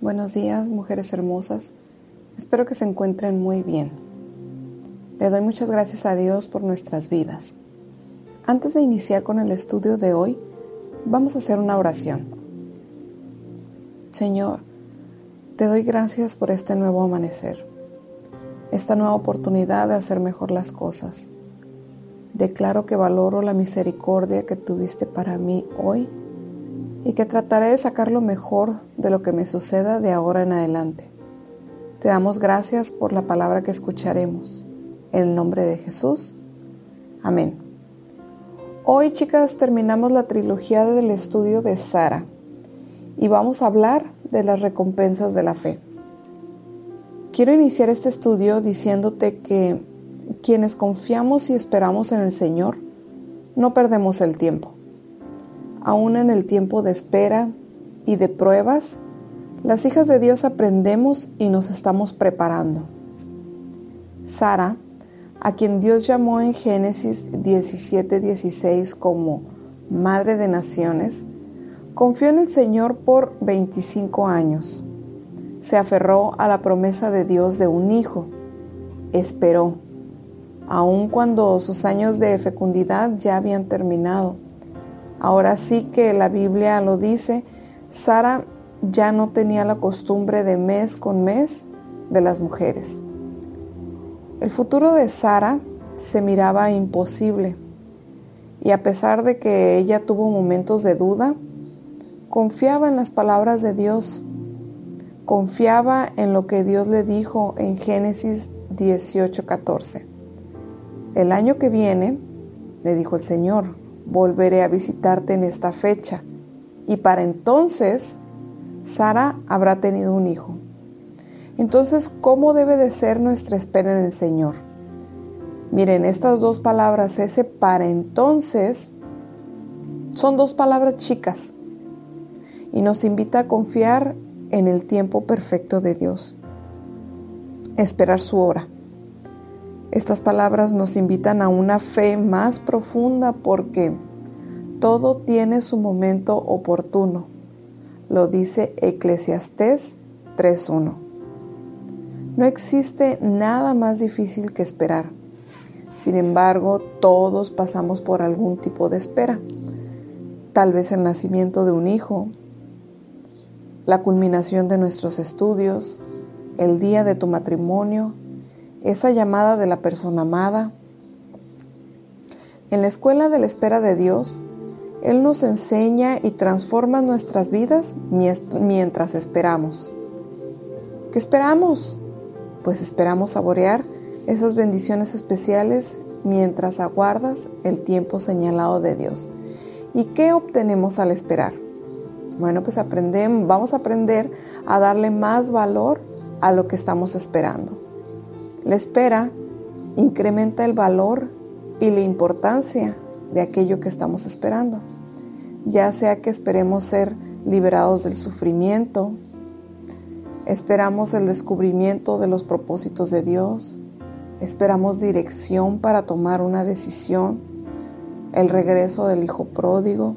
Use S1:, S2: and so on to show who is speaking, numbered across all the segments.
S1: Buenos días, mujeres hermosas. Espero que se encuentren muy bien. Le doy muchas gracias a Dios por nuestras vidas. Antes de iniciar con el estudio de hoy, vamos a hacer una oración. Señor, te doy gracias por este nuevo amanecer, esta nueva oportunidad de hacer mejor las cosas. Declaro que valoro la misericordia que tuviste para mí hoy y que trataré de sacar lo mejor de lo que me suceda de ahora en adelante. Te damos gracias por la palabra que escucharemos. En el nombre de Jesús. Amén. Hoy, chicas, terminamos la trilogía del estudio de Sara y vamos a hablar de las recompensas de la fe. Quiero iniciar este estudio diciéndote que quienes confiamos y esperamos en el Señor, no perdemos el tiempo aún en el tiempo de espera y de pruebas, las hijas de Dios aprendemos y nos estamos preparando. Sara, a quien Dios llamó en Génesis 17:16 como Madre de Naciones, confió en el Señor por 25 años. Se aferró a la promesa de Dios de un hijo. Esperó, aun cuando sus años de fecundidad ya habían terminado Ahora sí que la Biblia lo dice, Sara ya no tenía la costumbre de mes con mes de las mujeres. El futuro de Sara se miraba imposible y a pesar de que ella tuvo momentos de duda, confiaba en las palabras de Dios, confiaba en lo que Dios le dijo en Génesis 18:14. El año que viene, le dijo el Señor, volveré a visitarte en esta fecha. Y para entonces, Sara habrá tenido un hijo. Entonces, ¿cómo debe de ser nuestra espera en el Señor? Miren, estas dos palabras, ese para entonces, son dos palabras chicas y nos invita a confiar en el tiempo perfecto de Dios, esperar su hora. Estas palabras nos invitan a una fe más profunda porque todo tiene su momento oportuno. Lo dice Eclesiastés 3.1. No existe nada más difícil que esperar. Sin embargo, todos pasamos por algún tipo de espera. Tal vez el nacimiento de un hijo, la culminación de nuestros estudios, el día de tu matrimonio, esa llamada de la persona amada. En la escuela de la espera de Dios, Él nos enseña y transforma nuestras vidas mientras esperamos. ¿Qué esperamos? Pues esperamos saborear esas bendiciones especiales mientras aguardas el tiempo señalado de Dios. ¿Y qué obtenemos al esperar? Bueno, pues aprendemos, vamos a aprender a darle más valor a lo que estamos esperando. La espera incrementa el valor y la importancia de aquello que estamos esperando, ya sea que esperemos ser liberados del sufrimiento, esperamos el descubrimiento de los propósitos de Dios, esperamos dirección para tomar una decisión, el regreso del Hijo pródigo.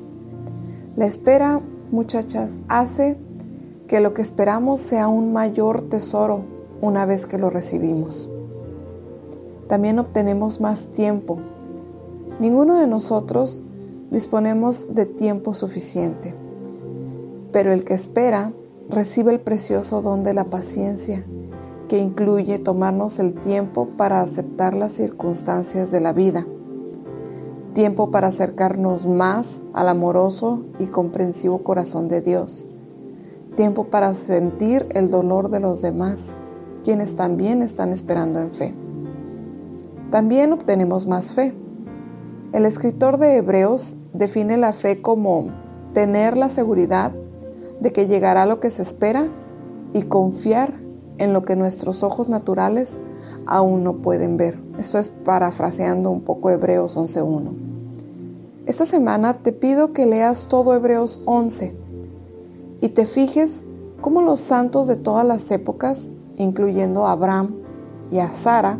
S1: La espera, muchachas, hace que lo que esperamos sea un mayor tesoro una vez que lo recibimos también obtenemos más tiempo. Ninguno de nosotros disponemos de tiempo suficiente, pero el que espera recibe el precioso don de la paciencia, que incluye tomarnos el tiempo para aceptar las circunstancias de la vida, tiempo para acercarnos más al amoroso y comprensivo corazón de Dios, tiempo para sentir el dolor de los demás, quienes también están esperando en fe también obtenemos más fe. El escritor de Hebreos define la fe como tener la seguridad de que llegará lo que se espera y confiar en lo que nuestros ojos naturales aún no pueden ver. Esto es parafraseando un poco Hebreos 11.1. Esta semana te pido que leas todo Hebreos 11 y te fijes cómo los santos de todas las épocas, incluyendo a Abraham y a Sara,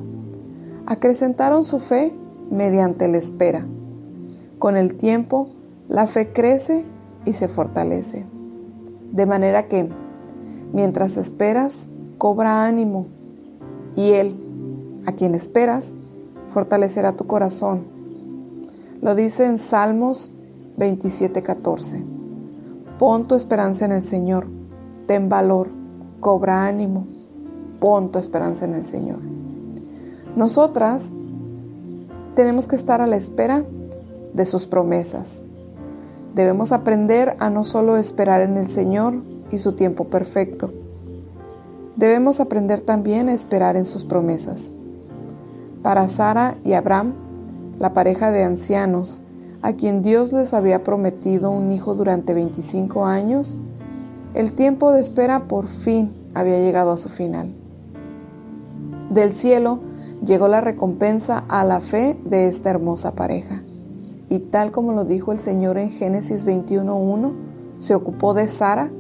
S1: acrecentaron su fe mediante la espera. Con el tiempo, la fe crece y se fortalece. De manera que, Mientras esperas, cobra ánimo, y Él, a quien esperas, fortalecerá tu corazón. Lo dice en Salmos 27:14. Pon tu esperanza en el Señor, ten valor, cobra ánimo, pon tu esperanza en el Señor. Nosotras tenemos que estar a la espera de sus promesas. Debemos aprender a no solo esperar en el Señor y su tiempo perfecto. Debemos aprender también a esperar en sus promesas. Para Sara y Abraham, la pareja de ancianos, a quien Dios les había prometido un hijo durante 25 años, el tiempo de espera por fin había llegado a su final. Del cielo llegó la recompensa a la fe de esta hermosa pareja. Y tal como lo dijo el Señor en Génesis 21.1, se ocupó de Sara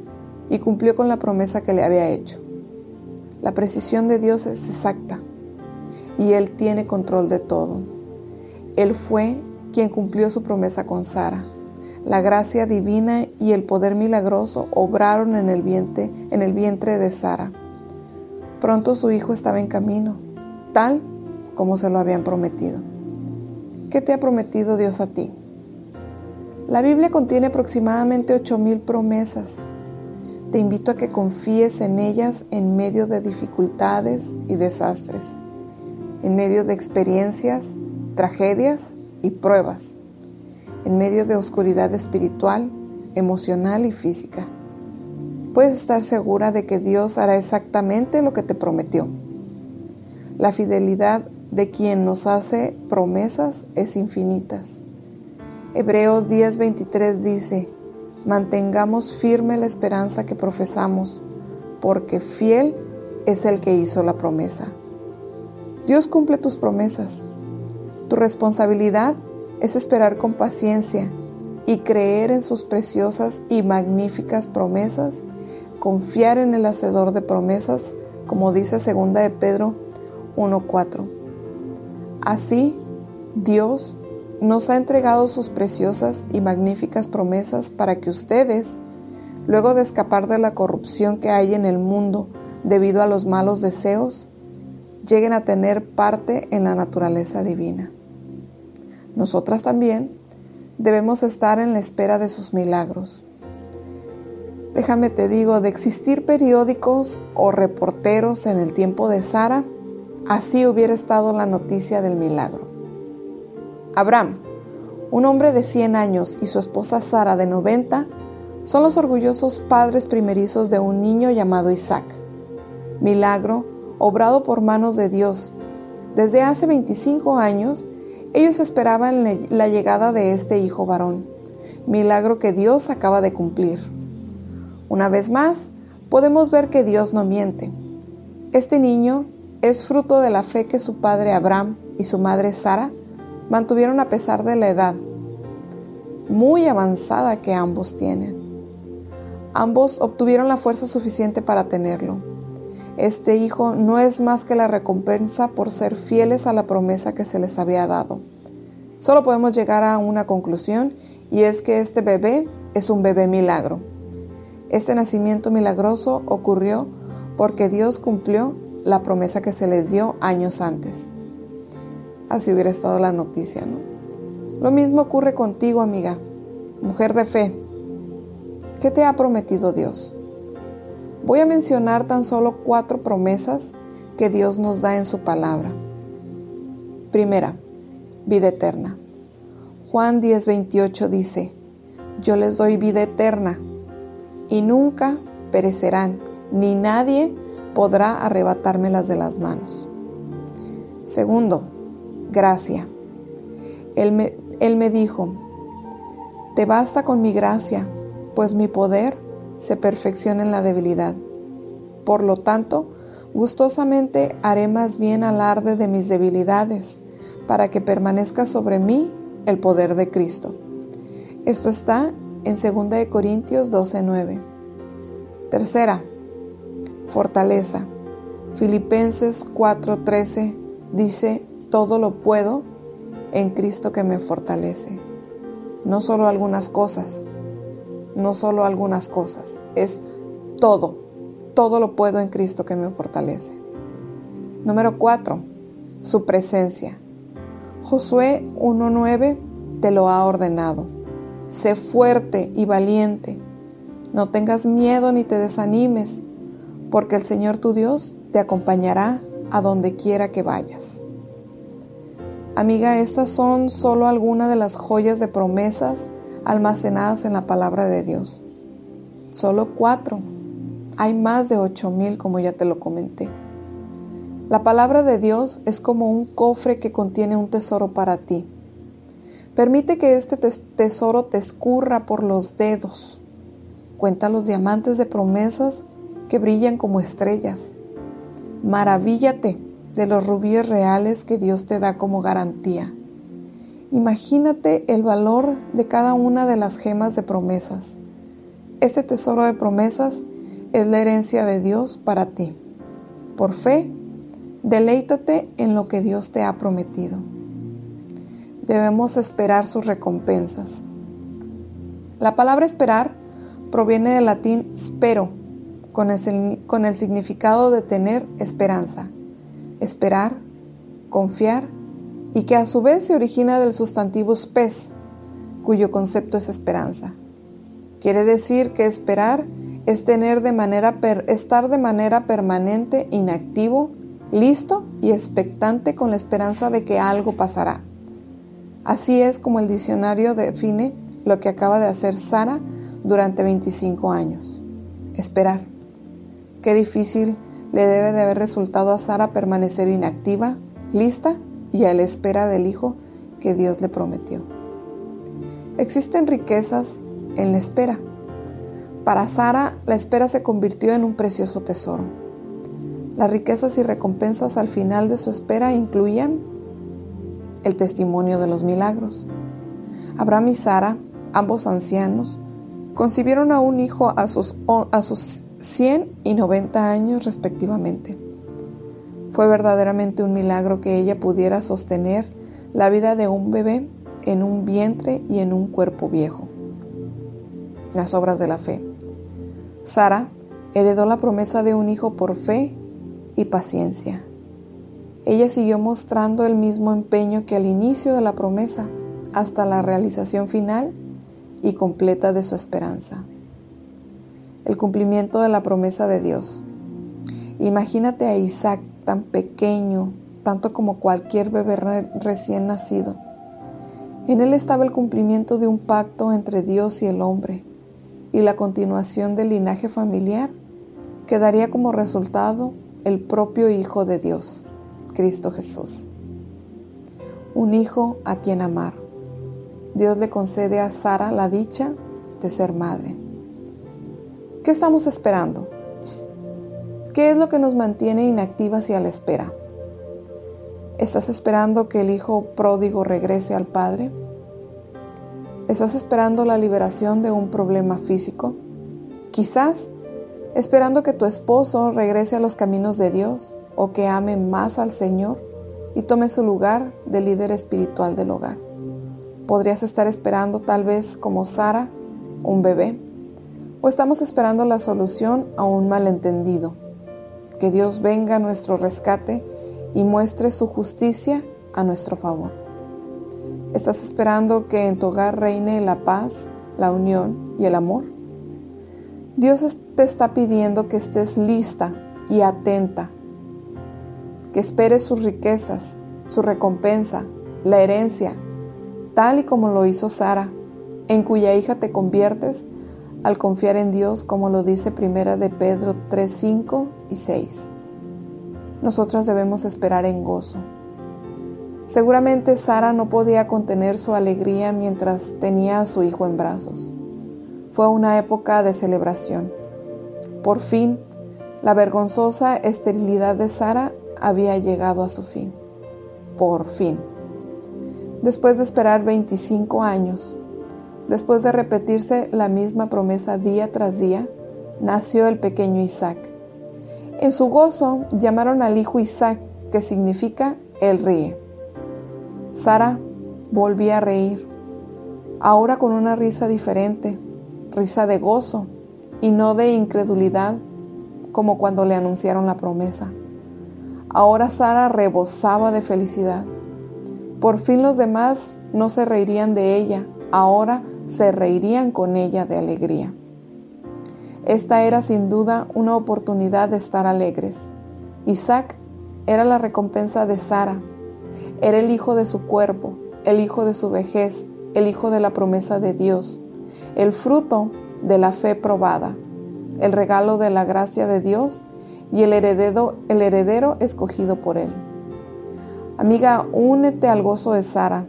S1: y cumplió con la promesa que le había hecho. La precisión de Dios es exacta y Él tiene control de todo. Él fue quien cumplió su promesa con Sara. La gracia divina y el poder milagroso obraron en el vientre, en el vientre de Sara. Pronto su hijo estaba en camino, tal como se lo habían prometido. ¿Qué te ha prometido Dios a ti? La Biblia contiene aproximadamente 8.000 promesas. Te invito a que confíes en ellas en medio de dificultades y desastres, en medio de experiencias, tragedias y pruebas, en medio de oscuridad espiritual, emocional y física. Puedes estar segura de que Dios hará exactamente lo que te prometió. La fidelidad de quien nos hace promesas es infinitas. Hebreos 10:23 dice, mantengamos firme la esperanza que profesamos, porque fiel es el que hizo la promesa. Dios cumple tus promesas. Tu responsabilidad es esperar con paciencia y creer en sus preciosas y magníficas promesas, confiar en el hacedor de promesas, como dice segunda de Pedro 1:4. Así, Dios nos ha entregado sus preciosas y magníficas promesas para que ustedes, luego de escapar de la corrupción que hay en el mundo debido a los malos deseos, lleguen a tener parte en la naturaleza divina. Nosotras también debemos estar en la espera de sus milagros. Déjame te digo, de existir periódicos o reporteros en el tiempo de Sara, Así hubiera estado la noticia del milagro. Abraham, un hombre de 100 años, y su esposa Sara de 90, son los orgullosos padres primerizos de un niño llamado Isaac. Milagro obrado por manos de Dios. Desde hace 25 años, ellos esperaban la llegada de este hijo varón, milagro que Dios acaba de cumplir. Una vez más, podemos ver que Dios no miente. Este niño es fruto de la fe que su padre Abraham y su madre Sara mantuvieron a pesar de la edad muy avanzada que ambos tienen. Ambos obtuvieron la fuerza suficiente para tenerlo. Este hijo no es más que la recompensa por ser fieles a la promesa que se les había dado. Solo podemos llegar a una conclusión y es que este bebé es un bebé milagro. Este nacimiento milagroso ocurrió porque Dios cumplió la promesa que se les dio años antes. Así hubiera estado la noticia, ¿no? Lo mismo ocurre contigo, amiga, mujer de fe. ¿Qué te ha prometido Dios? Voy a mencionar tan solo cuatro promesas que Dios nos da en su palabra. Primera, vida eterna. Juan 10:28 dice, yo les doy vida eterna y nunca perecerán, ni nadie podrá arrebatármelas de las manos. Segundo, gracia. Él me, él me dijo, te basta con mi gracia, pues mi poder se perfecciona en la debilidad. Por lo tanto, gustosamente haré más bien alarde de mis debilidades, para que permanezca sobre mí el poder de Cristo. Esto está en 2 Corintios 12:9. Tercera, fortaleza. Filipenses 4:13 dice, todo lo puedo en Cristo que me fortalece. No solo algunas cosas, no solo algunas cosas, es todo, todo lo puedo en Cristo que me fortalece. Número 4. Su presencia. Josué 1.9 te lo ha ordenado. Sé fuerte y valiente. No tengas miedo ni te desanimes, porque el Señor tu Dios te acompañará a donde quiera que vayas. Amiga, estas son solo algunas de las joyas de promesas almacenadas en la palabra de Dios. Solo cuatro. Hay más de ocho mil, como ya te lo comenté. La palabra de Dios es como un cofre que contiene un tesoro para ti. Permite que este tesoro te escurra por los dedos. Cuenta los diamantes de promesas que brillan como estrellas. Maravíllate de los rubíes reales que Dios te da como garantía. Imagínate el valor de cada una de las gemas de promesas. Este tesoro de promesas es la herencia de Dios para ti. Por fe, deleítate en lo que Dios te ha prometido. Debemos esperar sus recompensas. La palabra esperar proviene del latín spero, con el, significado de tener esperanza esperar, confiar y que a su vez se origina del sustantivo spes, cuyo concepto es esperanza. Quiere decir que esperar es tener de manera estar de manera permanente inactivo, listo y expectante con la esperanza de que algo pasará. Así es como el diccionario define lo que acaba de hacer Sara durante 25 años. Esperar. Qué difícil le debe de haber resultado a Sara permanecer inactiva, lista y a la espera del hijo que Dios le prometió. Existen riquezas en la espera. Para Sara, la espera se convirtió en un precioso tesoro. Las riquezas y recompensas al final de su espera incluían el testimonio de los milagros. Abraham y Sara, ambos ancianos, concibieron a un hijo a sus, a sus 100 y 90 años respectivamente. Fue verdaderamente un milagro que ella pudiera sostener la vida de un bebé en un vientre y en un cuerpo viejo. Las obras de la fe. Sara heredó la promesa de un hijo por fe y paciencia. Ella siguió mostrando el mismo empeño que al inicio de la promesa hasta la realización final y completa de su esperanza el cumplimiento de la promesa de Dios. Imagínate a Isaac tan pequeño, tanto como cualquier bebé recién nacido. En él estaba el cumplimiento de un pacto entre Dios y el hombre y la continuación del linaje familiar que daría como resultado el propio Hijo de Dios, Cristo Jesús. Un hijo a quien amar. Dios le concede a Sara la dicha de ser madre. ¿Qué estamos esperando? ¿Qué es lo que nos mantiene inactivas y a la espera? ¿Estás esperando que el hijo pródigo regrese al padre? ¿Estás esperando la liberación de un problema físico? Quizás esperando que tu esposo regrese a los caminos de Dios o que ame más al Señor y tome su lugar de líder espiritual del hogar. Podrías estar esperando tal vez como Sara, un bebé o estamos esperando la solución a un malentendido. Que Dios venga a nuestro rescate y muestre su justicia a nuestro favor. ¿Estás esperando que en tu hogar reine la paz, la unión y el amor? Dios te está pidiendo que estés lista y atenta, que esperes sus riquezas, su recompensa, la herencia, tal y como lo hizo Sara, en cuya hija te conviertes al confiar en Dios, como lo dice Primera de Pedro 3, 5 y 6. Nosotras debemos esperar en gozo. Seguramente Sara no podía contener su alegría mientras tenía a su hijo en brazos. Fue una época de celebración. Por fin, la vergonzosa esterilidad de Sara había llegado a su fin. Por fin. Después de esperar 25 años, Después de repetirse la misma promesa día tras día, nació el pequeño Isaac. En su gozo llamaron al hijo Isaac, que significa él ríe. Sara volvía a reír, ahora con una risa diferente, risa de gozo y no de incredulidad como cuando le anunciaron la promesa. Ahora Sara rebosaba de felicidad. Por fin los demás no se reirían de ella, ahora se reirían con ella de alegría. Esta era sin duda una oportunidad de estar alegres. Isaac era la recompensa de Sara, era el hijo de su cuerpo, el hijo de su vejez, el hijo de la promesa de Dios, el fruto de la fe probada, el regalo de la gracia de Dios y el heredero, escogido por Él. Amiga, únete al gozo de Sara.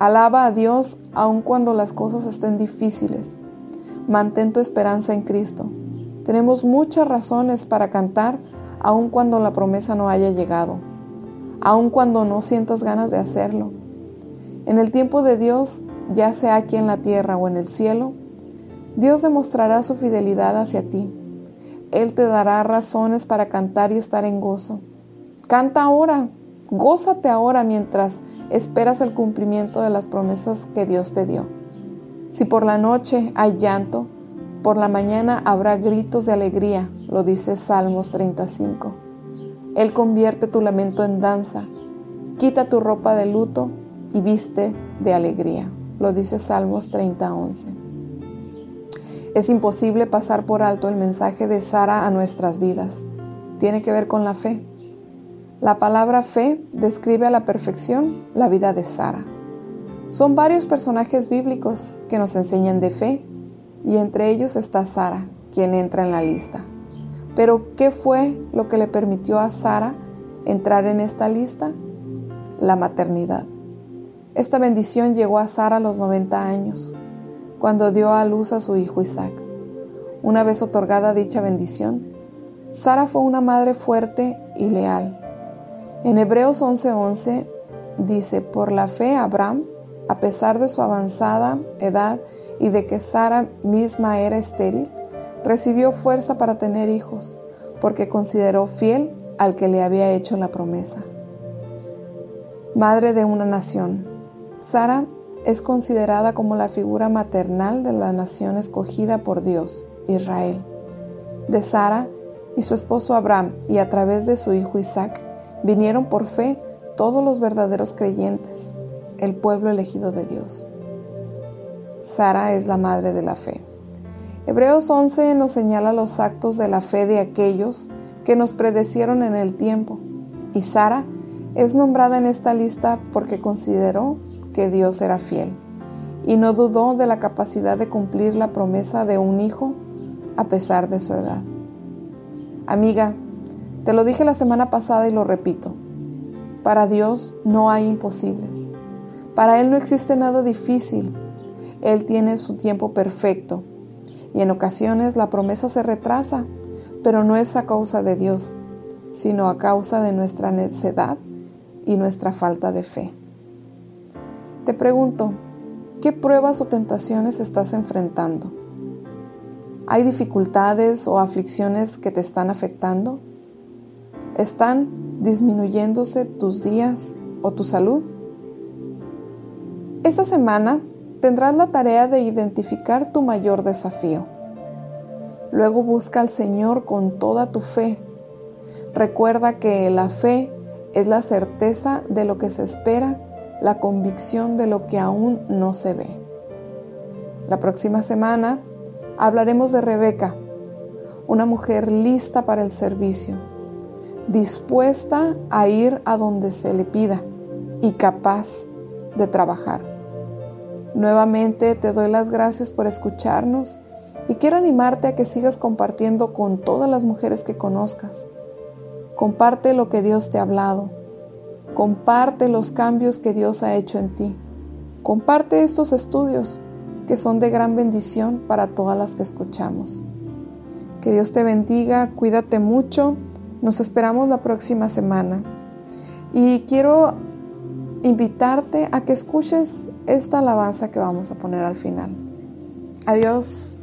S1: Alaba a Dios aun cuando las cosas estén difíciles. Mantén tu esperanza en Cristo. Tenemos muchas razones para cantar aun cuando la promesa no haya llegado, aun cuando no sientas ganas de hacerlo. En el tiempo de Dios, ya sea aquí en la tierra o en el cielo, Dios demostrará su fidelidad hacia ti. Él te dará razones para cantar y estar en gozo. Canta ahora, gózate ahora mientras esperas el cumplimiento de las promesas que Dios te dio. Si por la noche hay llanto, por la mañana habrá gritos de alegría, lo dice Salmos 35. Él convierte tu lamento en danza, quita tu ropa de luto y viste de alegría, lo dice Salmos 30:11. Es imposible pasar por alto el mensaje de Sara a nuestras vidas. Tiene que ver con la fe. La palabra fe describe a la perfección la vida de Sara. Son varios personajes bíblicos que nos enseñan de fe y entre ellos está Sara, quien entra en la lista. Pero, ¿qué fue lo que le permitió a Sara entrar en esta lista? La maternidad. Esta bendición llegó a Sara a los 90 años, cuando dio a luz a su hijo Isaac. Una vez otorgada dicha bendición, Sara fue una madre fuerte y leal. En Hebreos 11:11 dice, por la fe Abraham, a pesar de su avanzada edad y de que Sara misma era estéril, recibió fuerza para tener hijos, porque consideró fiel al que le había hecho la promesa. Madre de una nación, Sara es considerada como la figura maternal de la nación escogida por Dios, Israel. De Sara y su esposo Abraham y a través de su hijo Isaac vinieron por fe todos los verdaderos creyentes, el pueblo elegido de Dios. Sara es la madre de la fe. Hebreos 11 nos señala los actos de la fe de aquellos que nos predecieron en el tiempo, y Sara es nombrada en esta lista porque consideró que Dios era fiel y no dudó de la capacidad de cumplir la promesa de un hijo a pesar de su edad. Amiga, te lo dije la semana pasada y lo repito, para Dios no hay imposibles, para Él no existe nada difícil él tiene su tiempo perfecto y en ocasiones la promesa se retrasa, pero no es a causa de Dios, sino a causa de nuestra necedad y nuestra falta de fe. Te pregunto, ¿qué pruebas o tentaciones estás enfrentando? ¿Hay dificultades o aflicciones que te están afectando? ¿Están disminuyéndose tus días o tu salud? Esta semana tendrás la tarea de identificar tu mayor desafío. Luego busca al Señor con toda tu fe. Recuerda que la fe es la certeza de lo que se espera, la convicción de lo que aún no se ve. La próxima semana hablaremos de Rebeca, una mujer lista para el servicio, dispuesta a ir a donde se le pida y capaz de trabajar. Nuevamente te doy las gracias por escucharnos y quiero animarte a que sigas compartiendo con todas las mujeres que conozcas. Comparte lo que Dios te ha hablado. Comparte los cambios que Dios ha hecho en ti. Comparte estos estudios que son de gran bendición para todas las que escuchamos. Que Dios te bendiga, cuídate mucho. Nos esperamos la próxima semana. Y quiero invitarte a que escuches esta alabanza que vamos a poner al final. Adiós.